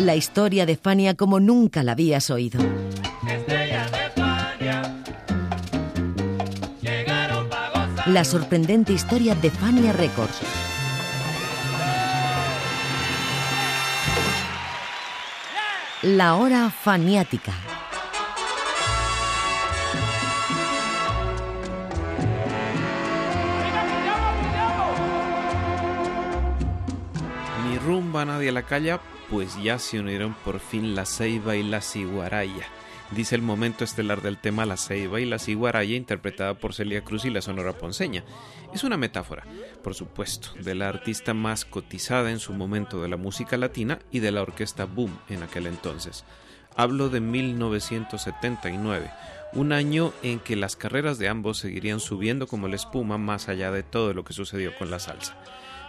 La historia de Fania como nunca la habías oído. La sorprendente historia de Fania Records. La hora faniática. Mi rumba nadie la calla, pues ya se unieron por fin la ceiba y la ciguaraya. Dice el momento estelar del tema La Ceiba y la Ciguaraya, interpretada por Celia Cruz y la Sonora Ponceña. Es una metáfora, por supuesto, de la artista más cotizada en su momento de la música latina y de la orquesta Boom en aquel entonces. Hablo de 1979, un año en que las carreras de ambos seguirían subiendo como la espuma más allá de todo lo que sucedió con la salsa.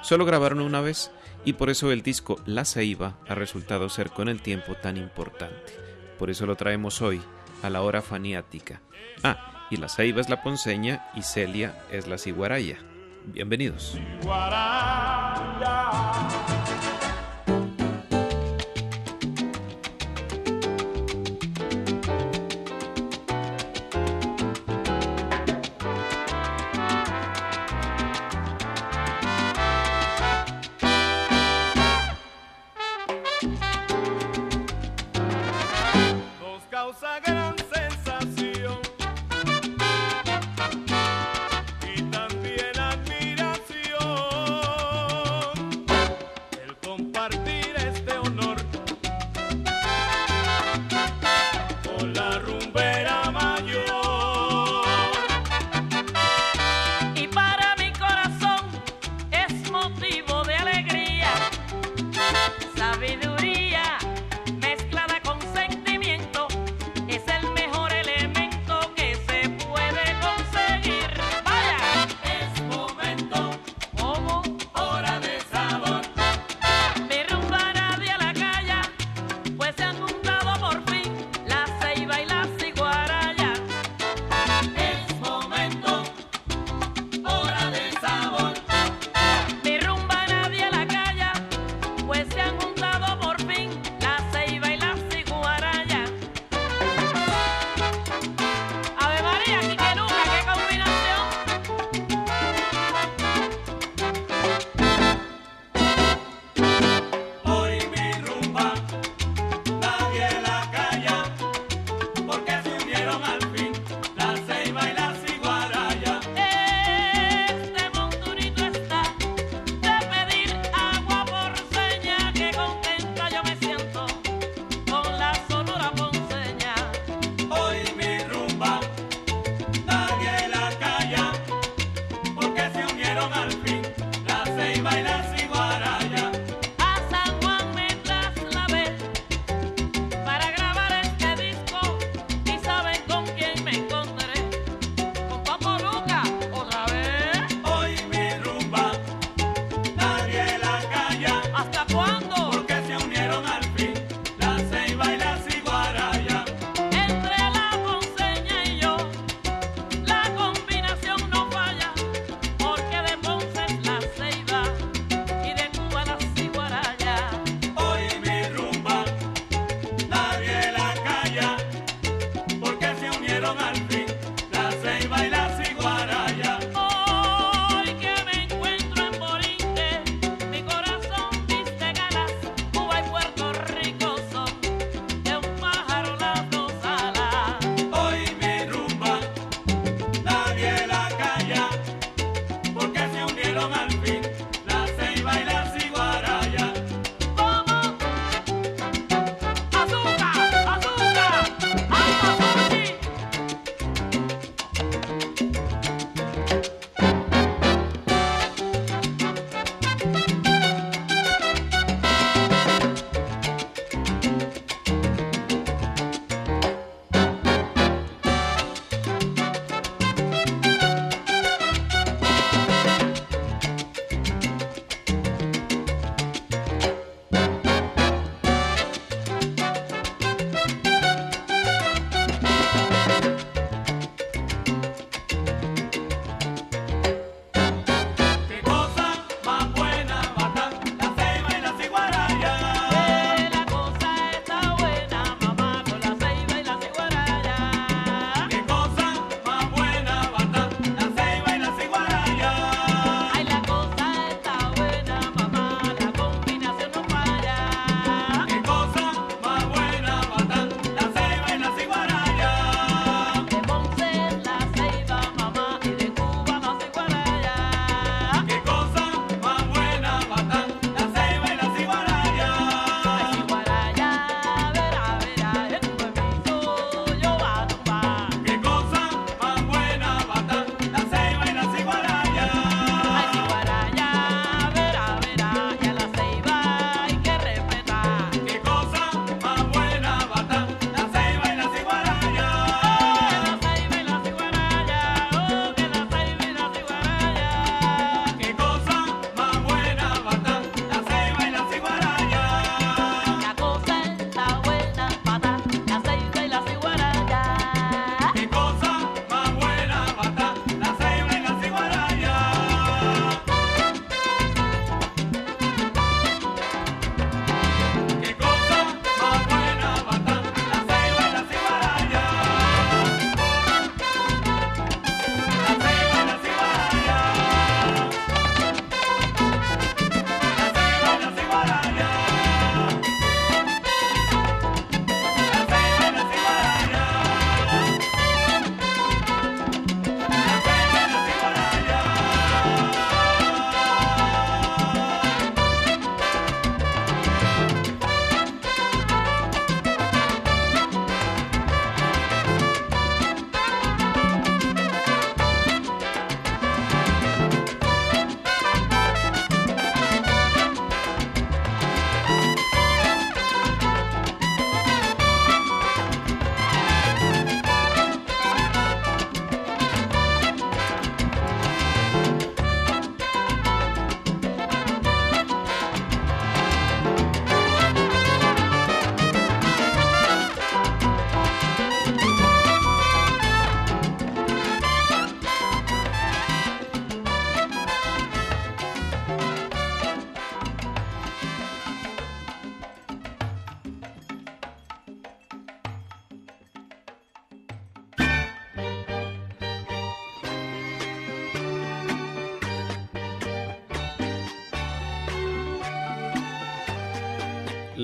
Solo grabaron una vez y por eso el disco La Ceiba ha resultado ser con el tiempo tan importante. Por eso lo traemos hoy, a la hora faniática. Ah, y La Ceiba es la ponceña y Celia es la ciguaraya. Bienvenidos.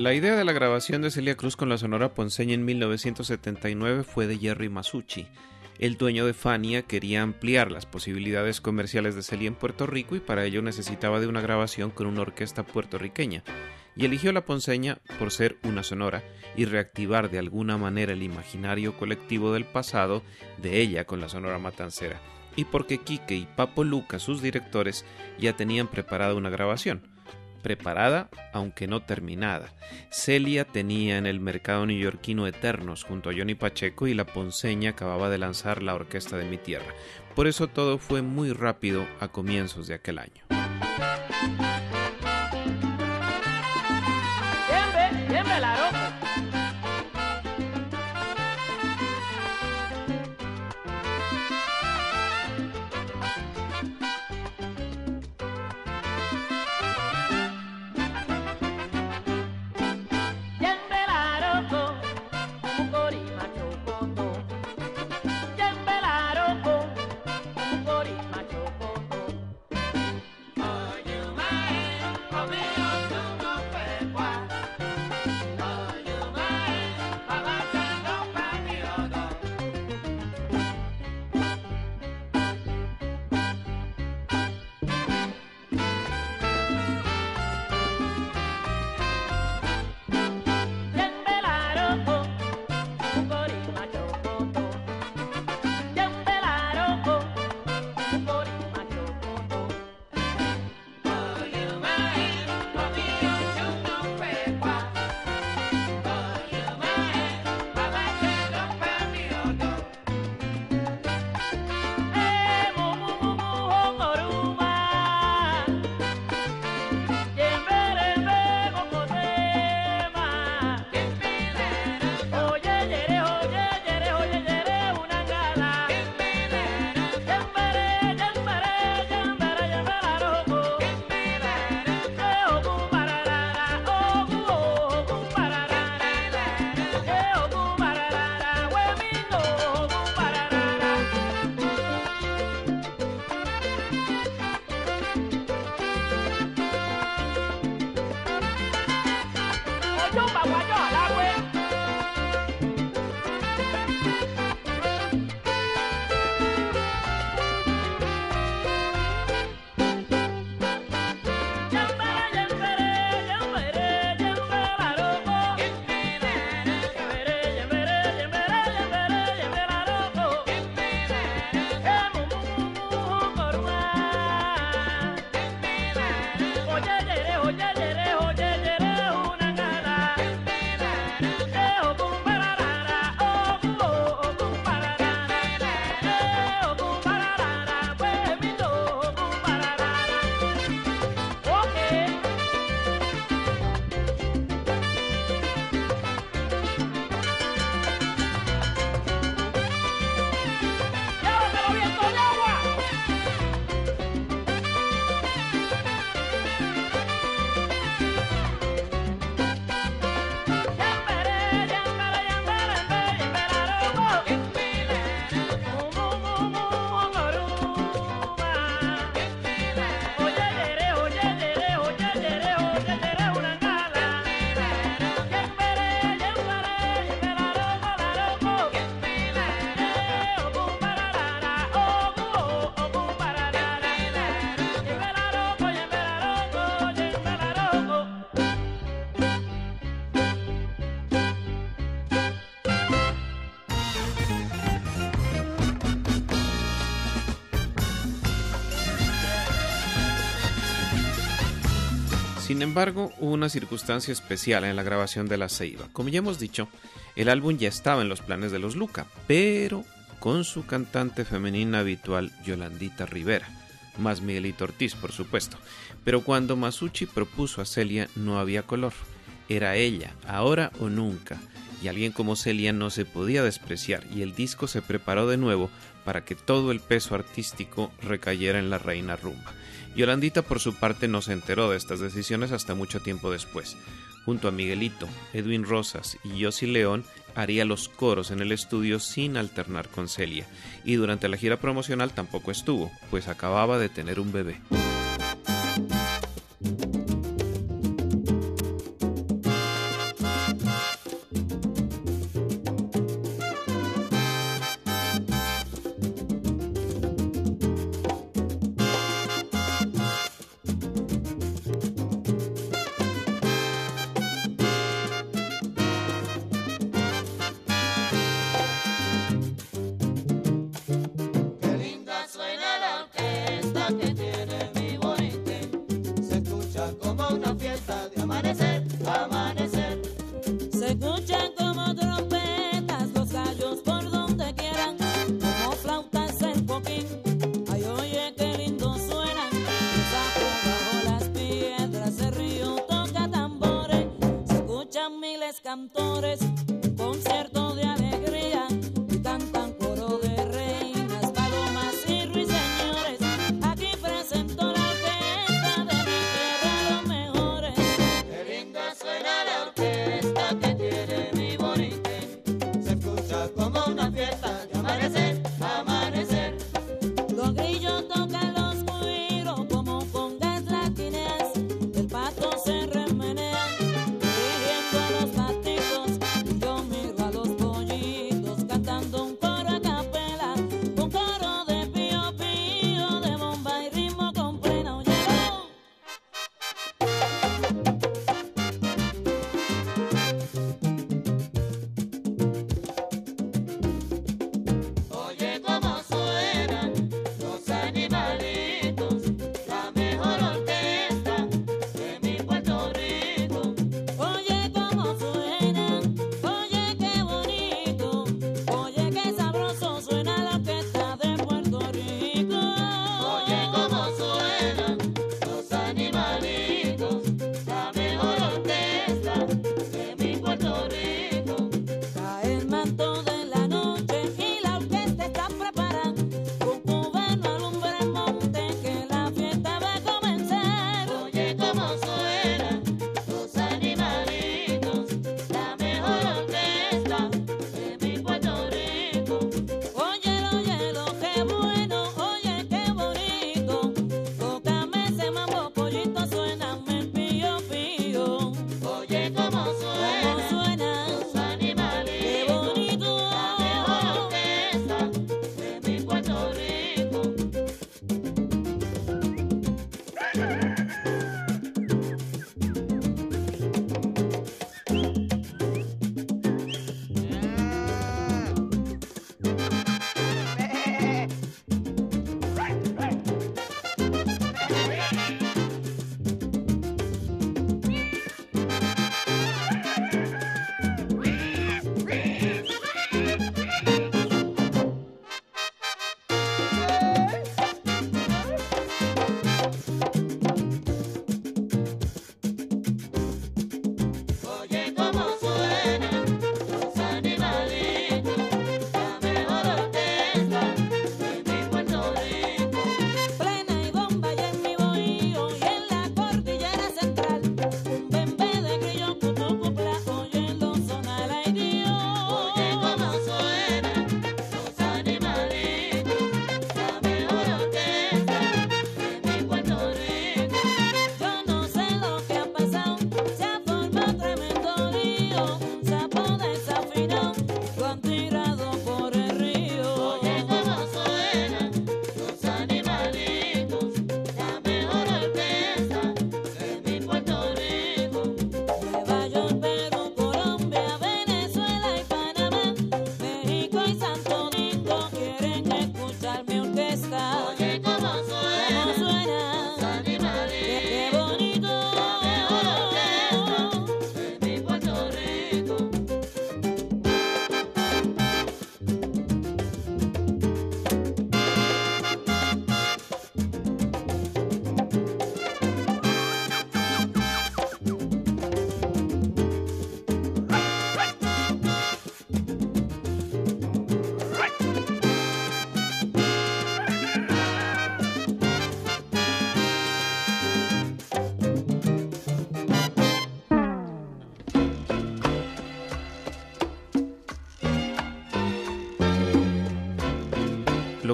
La idea de la grabación de Celia Cruz con la Sonora Ponceña en 1979 fue de Jerry Masucci. El dueño de Fania quería ampliar las posibilidades comerciales de Celia en Puerto Rico y para ello necesitaba de una grabación con una orquesta puertorriqueña. Y eligió la Ponceña por ser una sonora y reactivar de alguna manera el imaginario colectivo del pasado de ella con la Sonora Matancera. Y porque Quique y Papo Luca, sus directores, ya tenían preparada una grabación preparada, aunque no terminada. Celia tenía en el mercado neoyorquino Eternos junto a Johnny Pacheco y la Ponceña acababa de lanzar la Orquesta de mi Tierra. Por eso todo fue muy rápido a comienzos de aquel año. Sin embargo, hubo una circunstancia especial en la grabación de La Ceiba. Como ya hemos dicho, el álbum ya estaba en los planes de los Luca, pero con su cantante femenina habitual Yolandita Rivera, más Miguelito Ortiz, por supuesto. Pero cuando Masucci propuso a Celia no había color. Era ella, ahora o nunca. Y alguien como Celia no se podía despreciar y el disco se preparó de nuevo para que todo el peso artístico recayera en la reina rumba. Yolandita por su parte no se enteró de estas decisiones hasta mucho tiempo después. Junto a Miguelito, Edwin Rosas y Yossi León haría los coros en el estudio sin alternar con Celia, y durante la gira promocional tampoco estuvo, pues acababa de tener un bebé.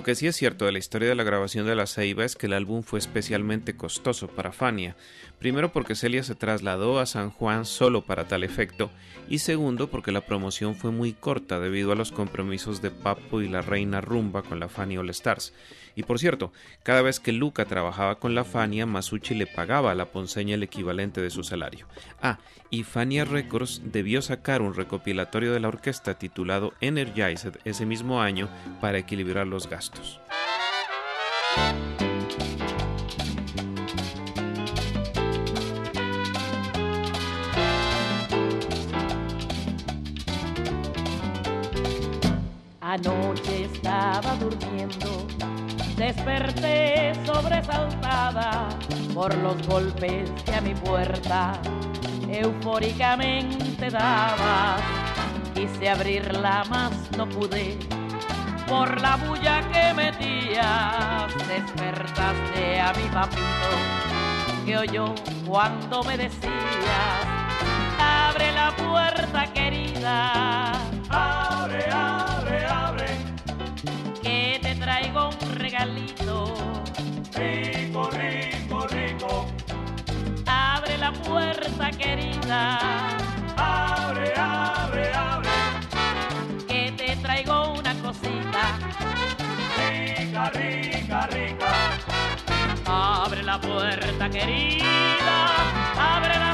Lo que sí es cierto de la historia de la grabación de La Ceiba es que el álbum fue especialmente costoso para Fania, Primero porque Celia se trasladó a San Juan solo para tal efecto y segundo porque la promoción fue muy corta debido a los compromisos de Papo y la Reina Rumba con la Fania All Stars. Y por cierto, cada vez que Luca trabajaba con la Fania, Masucci le pagaba a la ponceña el equivalente de su salario. Ah, y Fania Records debió sacar un recopilatorio de la orquesta titulado Energized ese mismo año para equilibrar los gastos. Anoche estaba durmiendo, desperté sobresaltada por los golpes que a mi puerta eufóricamente daba. Quise abrirla, más no pude, por la bulla que metías. Despertaste a mi papito, que oyó cuando me decías, abre la puerta querida querida. Abre, abre, abre. Que te traigo una cosita. Rica, rica, rica. Abre la puerta querida. Abre la puerta.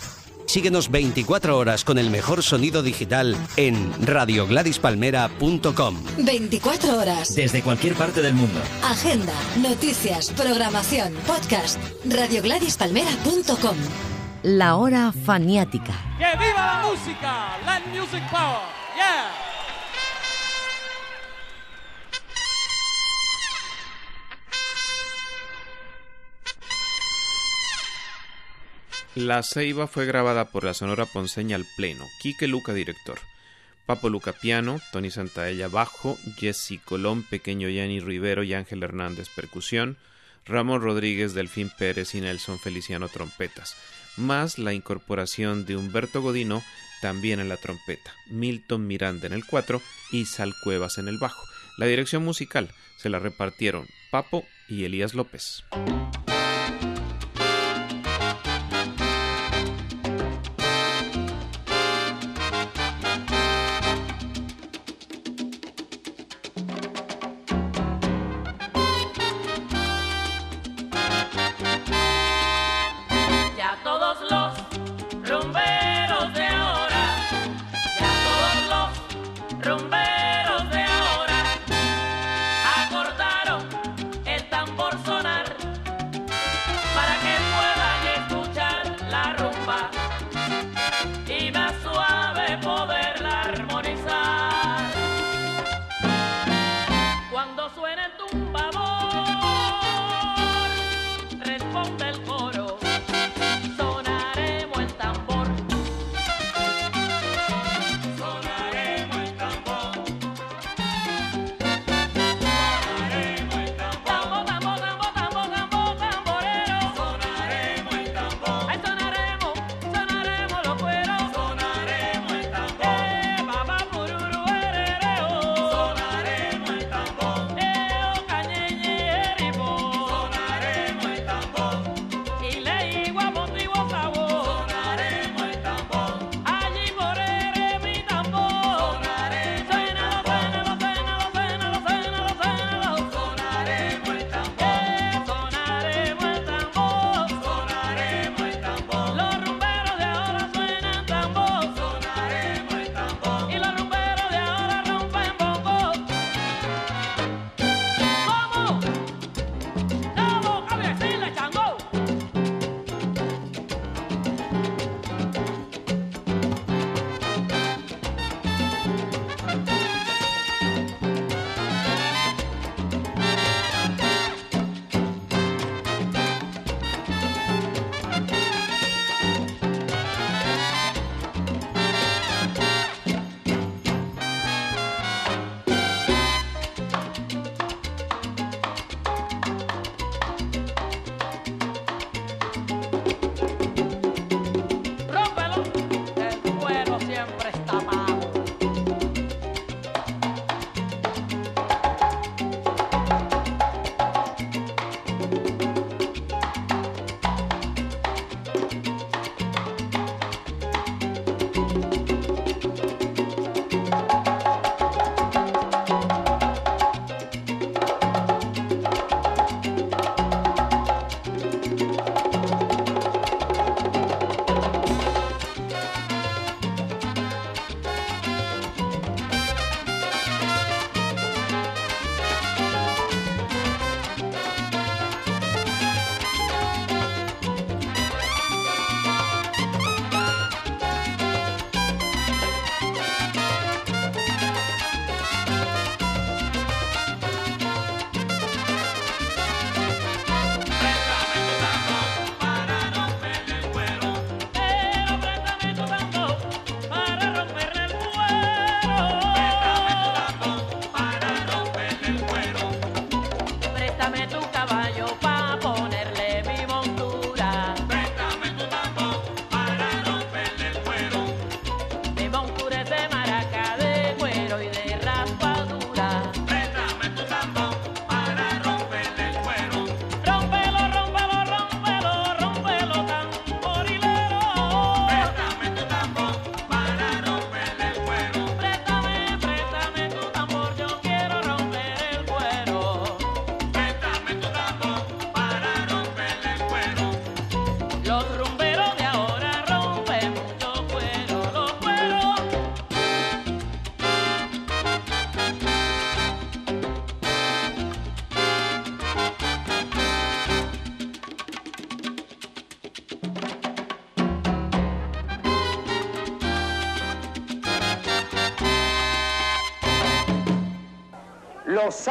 Síguenos 24 horas con el mejor sonido digital en radiogladyspalmera.com. 24 horas. Desde cualquier parte del mundo. Agenda, noticias, programación, podcast. RadioGladysPalmera.com. La hora faniática. ¡Que viva la música! Let music power. Yeah. La Ceiba fue grabada por la Sonora Ponceña al pleno, Quique Luca director, Papo Luca piano, Tony Santaella bajo, Jesse Colón, Pequeño Yanni Rivero y Ángel Hernández percusión, Ramón Rodríguez, Delfín Pérez y Nelson Feliciano trompetas, más la incorporación de Humberto Godino también en la trompeta, Milton Miranda en el cuatro y Sal Cuevas en el bajo. La dirección musical se la repartieron Papo y Elías López.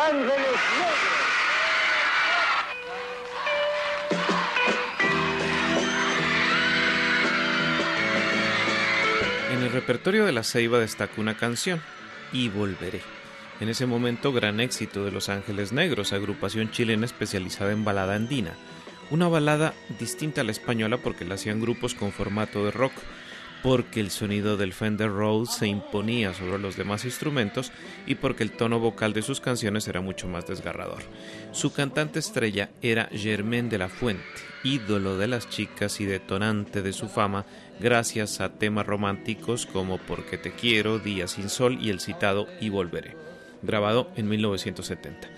Ángeles Negros. En el repertorio de la Ceiba destaca una canción, Y Volveré. En ese momento, gran éxito de Los Ángeles Negros, agrupación chilena especializada en balada andina. Una balada distinta a la española porque la hacían grupos con formato de rock, porque el sonido del Fender Rhodes se imponía sobre los demás instrumentos y porque el tono vocal de sus canciones era mucho más desgarrador. Su cantante estrella era Germain de la Fuente, ídolo de las chicas y detonante de su fama gracias a temas románticos como Porque te quiero, Día sin sol y el citado Y volveré, grabado en 1970.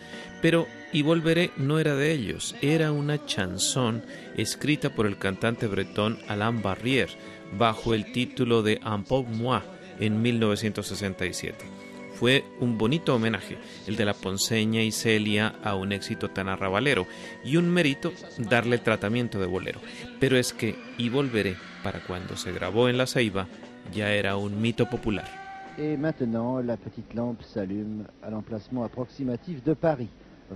Pero Y volveré no era de ellos, era una chanson escrita por el cantante bretón Alain Barrière bajo el título de Un peu moi en 1967. Fue un bonito homenaje, el de la Ponceña y Celia a un éxito tan arrabalero, y un mérito darle tratamiento de bolero. Pero es que Y Volveré, para cuando se grabó en La Ceiba, ya era un mito popular. Et maintenant, la petite lampe s'allume à l'emplacement approximatif de Paris.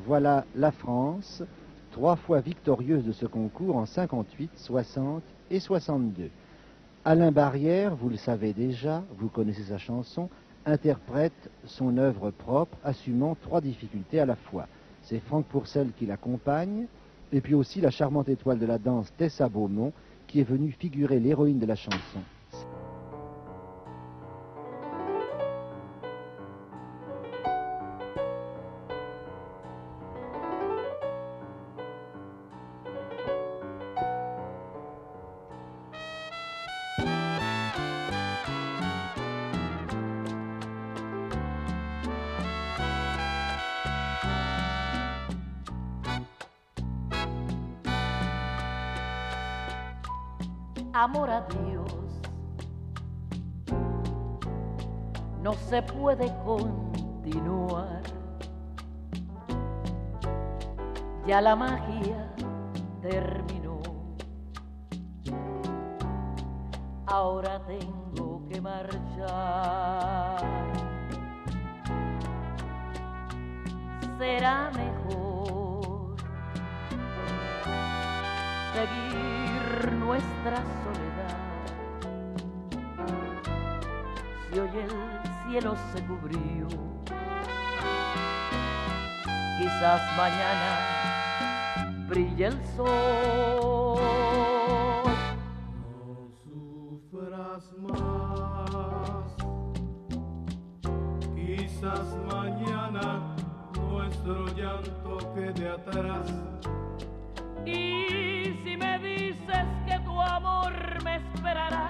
Voilà la France, trois fois victorieuse de ce concours en 58, 60 et 62. Alain Barrière, vous le savez déjà, vous connaissez sa chanson, interprète son œuvre propre, assumant trois difficultés à la fois. C'est Franck Pourcel qui l'accompagne, et puis aussi la charmante étoile de la danse Tessa Beaumont, qui est venue figurer l'héroïne de la chanson. Amor a Dios. No se puede continuar. Ya la magia terminó. Ahora tengo que marchar. Será mejor seguir nuestra soledad. Si hoy el cielo se cubrió, quizás mañana brille el sol. sufras más. Quizás mañana nuestro llanto quede atrás. Y si me dices que tu amor me esperará,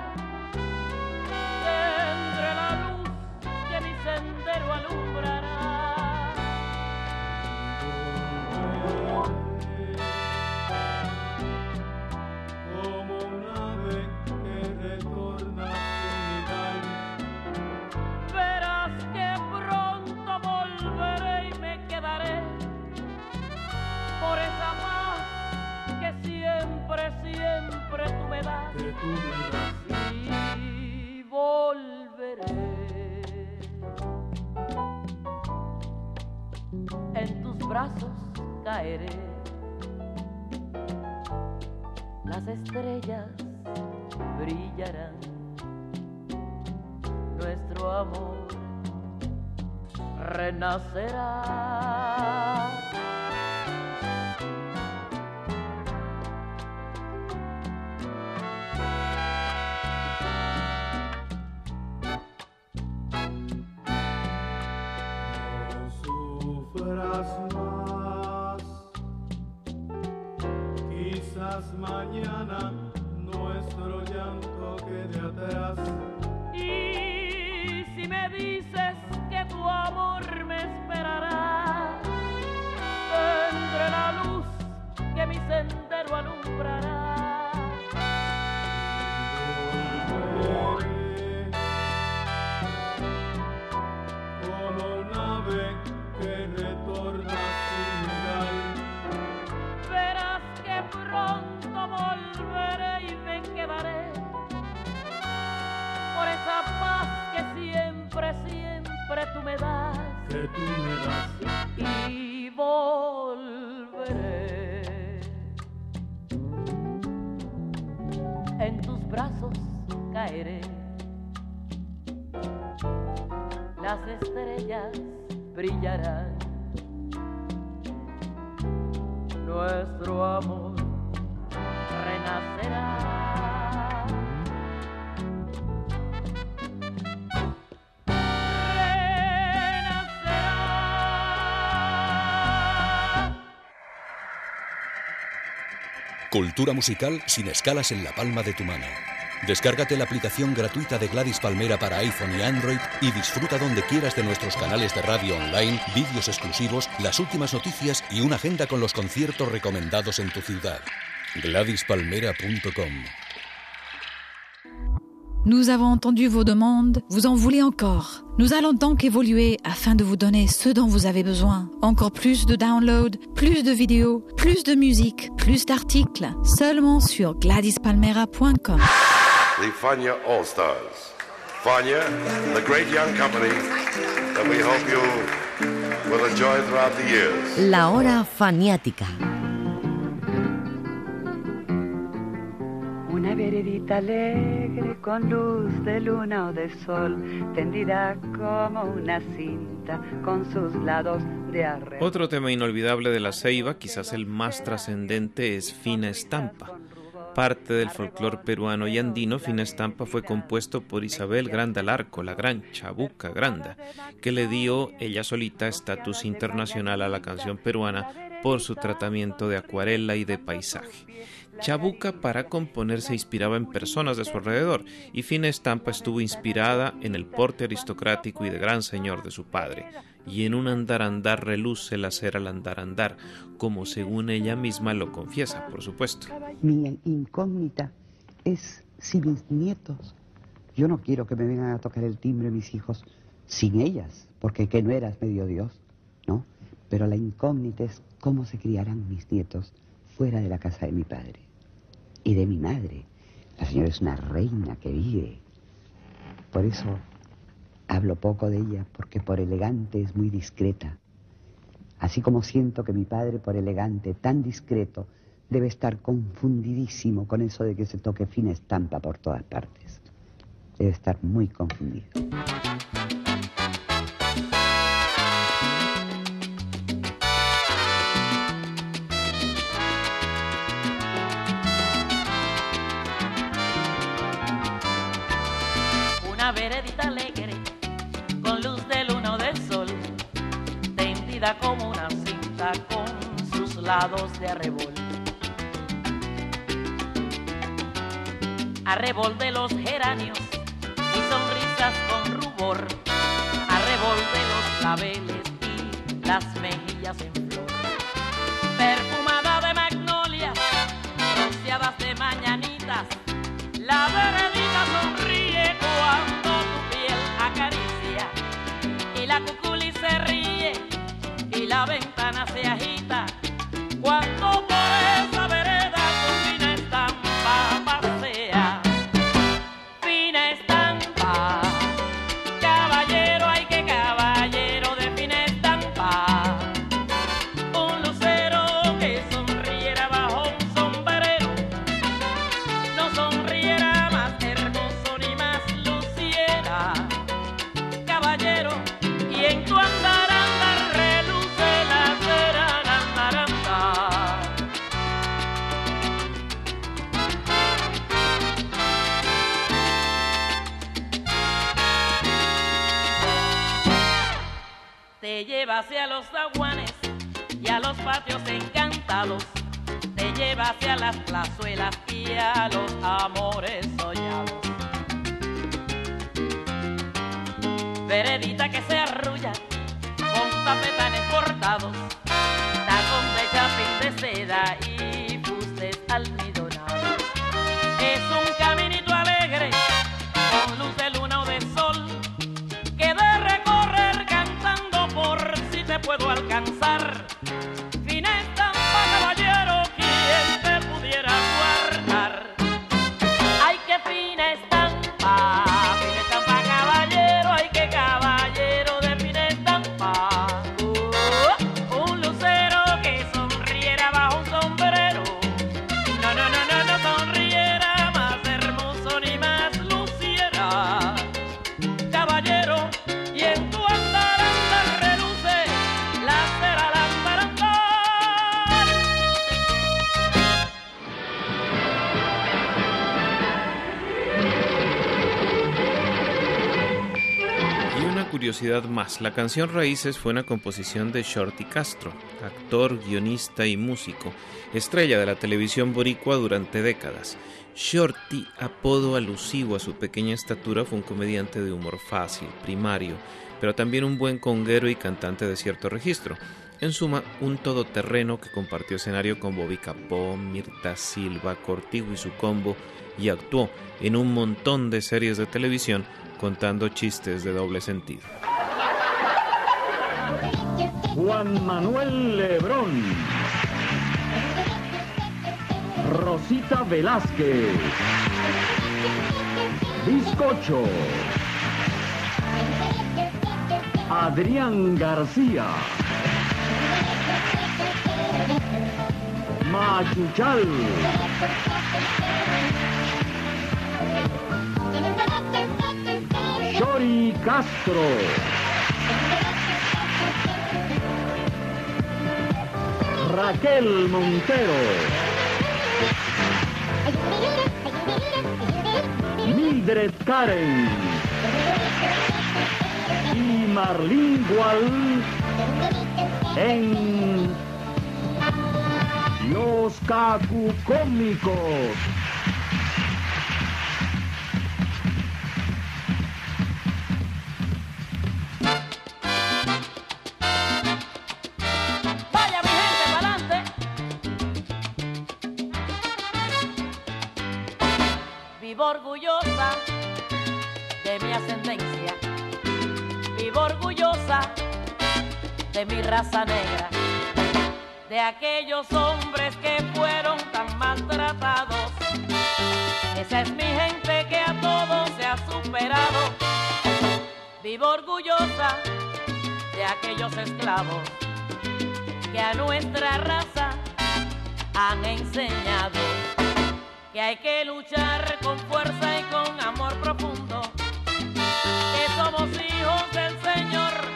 caeré. Las estrellas brillarán. Nuestro amor renacerá. Mañana nuestro llanto quede atrás. Las estrellas brillarán. Nuestro amor renacerá. Cultura musical sin escalas en la palma de tu mano. Descárgate la aplicación gratuita de Gladys Palmera para iPhone y Android y disfruta donde quieras de nuestros canales de radio online, vídeos exclusivos, las últimas noticias y una agenda con los conciertos recomendados en tu ciudad. GladysPalmera.com Nous avons entendu vos demandes, vous en voulez encore. Nous allons donc évoluer afin de vous donner ce dont vous avez besoin. Encore plus de downloads, plus de vidéos, plus de musique, plus d'articles, seulement sur gladyspalmera.com. The Fania All Stars. Fania, the great young company that we hope you will enjoy throughout the years. La hora faniática. Una veredita alegre con luz de luna o de sol, tendida como una cinta con sus lados de arre. Otro tema inolvidable de la ceiba, quizás el más trascendente, es Fina Estampa. Parte del folclore peruano y andino, Fina Estampa fue compuesto por Isabel Granda Larco, la gran Chabuca Granda, que le dio ella solita estatus internacional a la canción peruana por su tratamiento de acuarela y de paisaje. Chabuca para componer se inspiraba en personas de su alrededor y Fina Estampa estuvo inspirada en el porte aristocrático y de gran señor de su padre, y en un andar andar reluce la cera al andar andar, como según ella misma lo confiesa, por supuesto. Mi incógnita es si mis nietos, yo no quiero que me vengan a tocar el timbre mis hijos sin ellas, porque que no eras medio Dios, ¿no? Pero la incógnita es cómo se criarán mis nietos fuera de la casa de mi padre y de mi madre. La señora es una reina que vive. Por eso hablo poco de ella, porque por elegante es muy discreta. Así como siento que mi padre, por elegante, tan discreto, debe estar confundidísimo con eso de que se toque fina estampa por todas partes. Debe estar muy confundido. De arrebol. Arrebol de los geranios y sonrisas con rubor, arrebol de los claveles y las mejillas en flor. Perfumada de magnolia, rociadas de mañanitas, la veredita sonríe cuando tu piel acaricia y la cuculi se ríe y la ventana se agita más. La canción Raíces fue una composición de Shorty Castro, actor, guionista y músico, estrella de la televisión boricua durante décadas. Shorty, apodo alusivo a su pequeña estatura, fue un comediante de humor fácil, primario, pero también un buen conguero y cantante de cierto registro. En suma, un todoterreno que compartió escenario con Bobby Capón, Mirta Silva, Cortijo y su combo y actuó en un montón de series de televisión contando chistes de doble sentido. Juan Manuel Lebrón. Rosita Velázquez. Bizcocho. Adrián García. Machuchal. Chori Castro. Raquel Montero. Mildred Karen. Y Marlene Gual en Los Cacucómicos. De aquellos hombres que fueron tan maltratados. Esa es mi gente que a todos se ha superado. Vivo orgullosa de aquellos esclavos que a nuestra raza han enseñado que hay que luchar con fuerza y con amor profundo, que somos hijos del Señor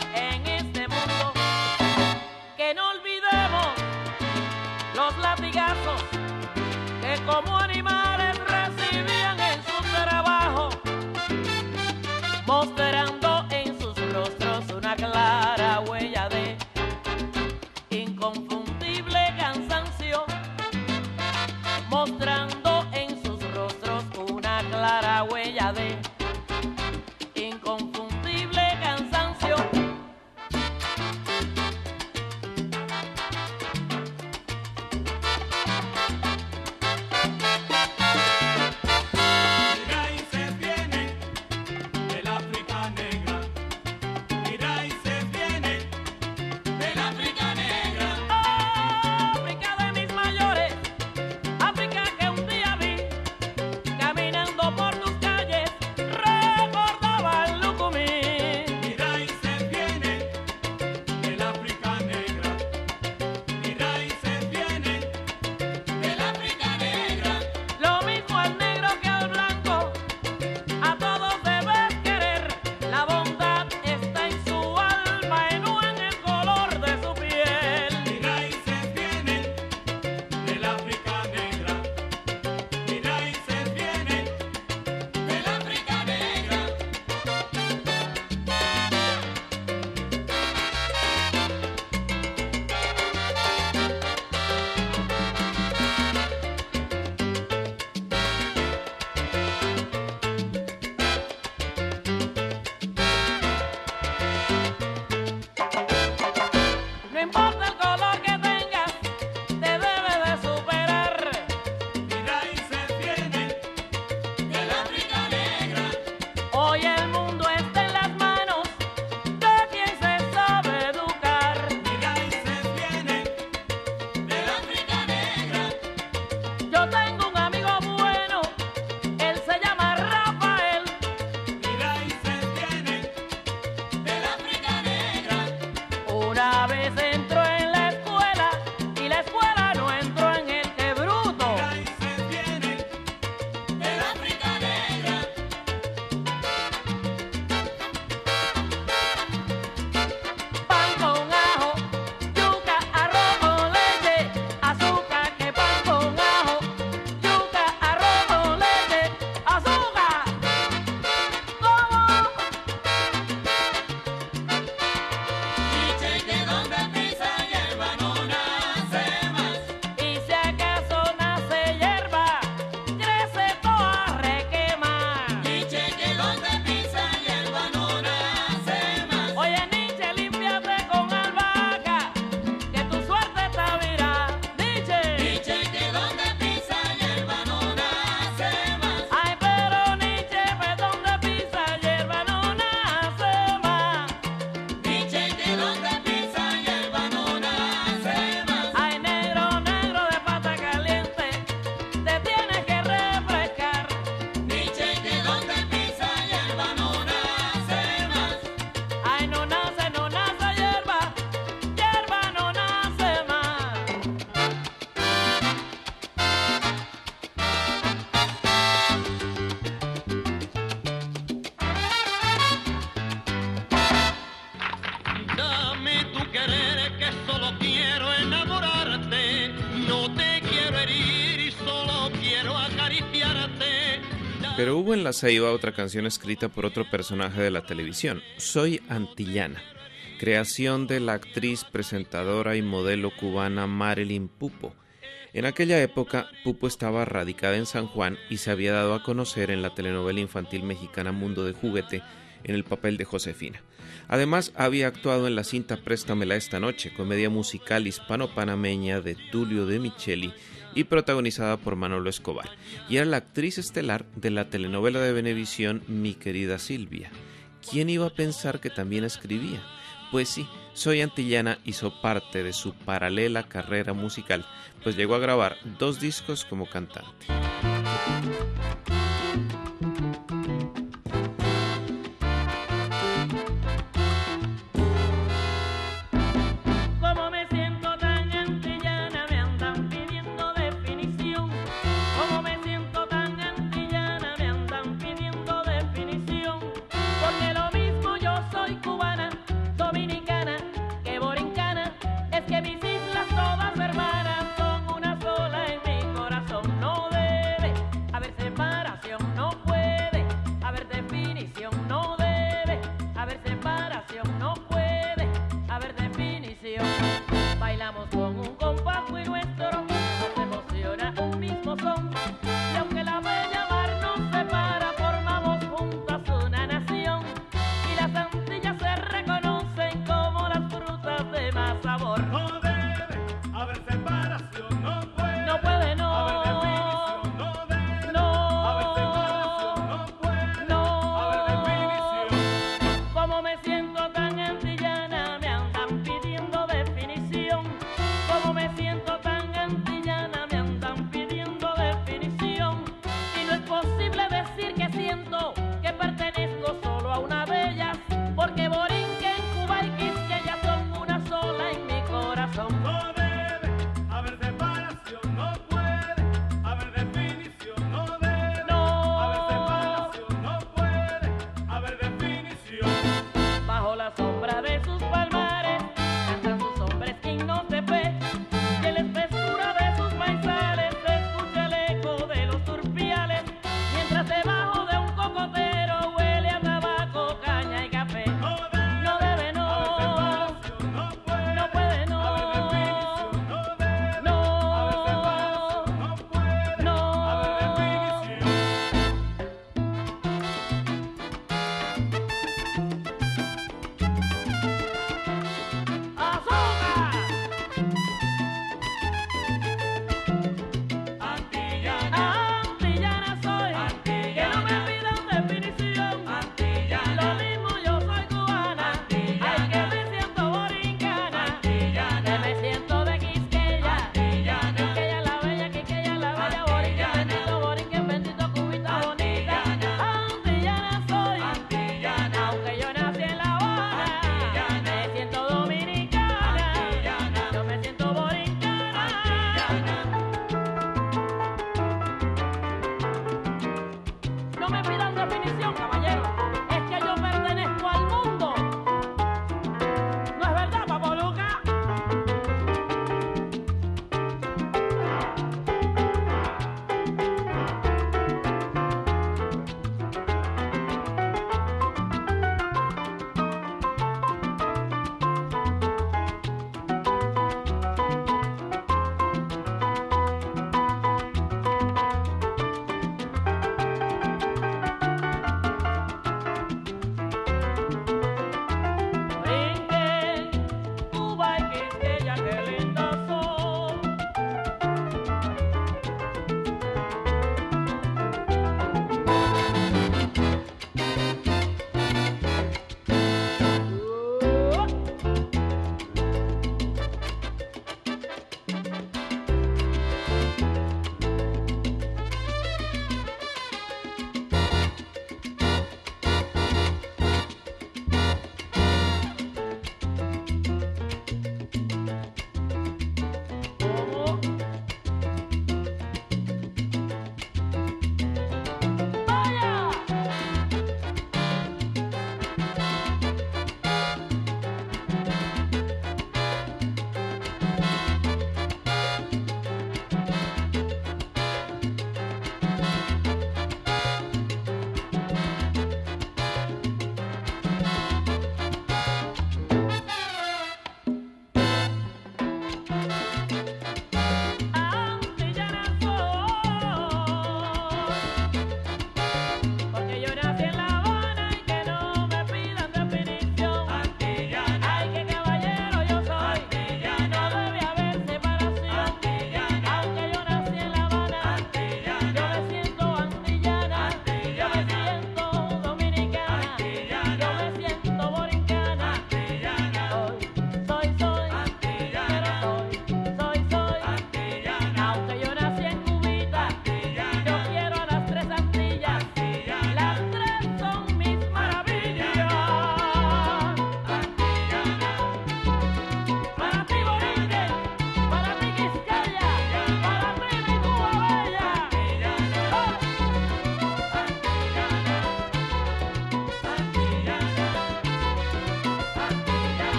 Pero hubo en La Ceiba otra canción escrita por otro personaje de la televisión, Soy Antillana, creación de la actriz, presentadora y modelo cubana Marilyn Pupo. En aquella época, Pupo estaba radicada en San Juan y se había dado a conocer en la telenovela infantil mexicana Mundo de Juguete en el papel de Josefina. Además, había actuado en la cinta Préstamela esta noche, comedia musical hispano-panameña de Tulio de Micheli y protagonizada por Manolo Escobar, y era la actriz estelar de la telenovela de Venevisión Mi querida Silvia. ¿Quién iba a pensar que también escribía? Pues sí, Soy Antillana hizo parte de su paralela carrera musical, pues llegó a grabar dos discos como cantante.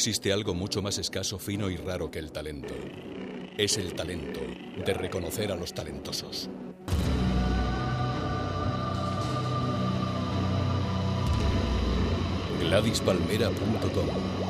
existe algo mucho más escaso, fino y raro que el talento. Es el talento de reconocer a los talentosos. GladysPalmera.com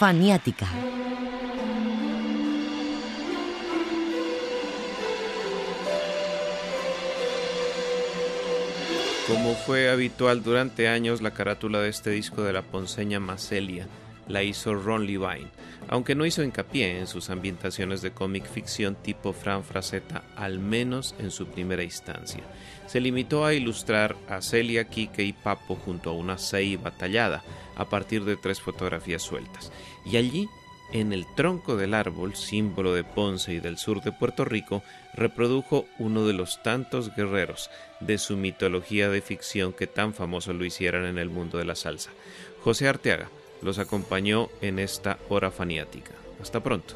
faniática. Como fue habitual durante años, la carátula de este disco de la ponceña Macelia la hizo Ron Levine, aunque no hizo hincapié en sus ambientaciones de cómic ficción tipo Fran Fraceta, al menos en su primera instancia, se limitó a ilustrar a Celia, Quique y Papo junto a una ceiba tallada a partir de tres fotografías sueltas. Y allí, en el tronco del árbol, símbolo de Ponce y del sur de Puerto Rico, reprodujo uno de los tantos guerreros de su mitología de ficción que tan famoso lo hicieran en el mundo de la salsa. José Arteaga los acompañó en esta hora faniática. Hasta pronto.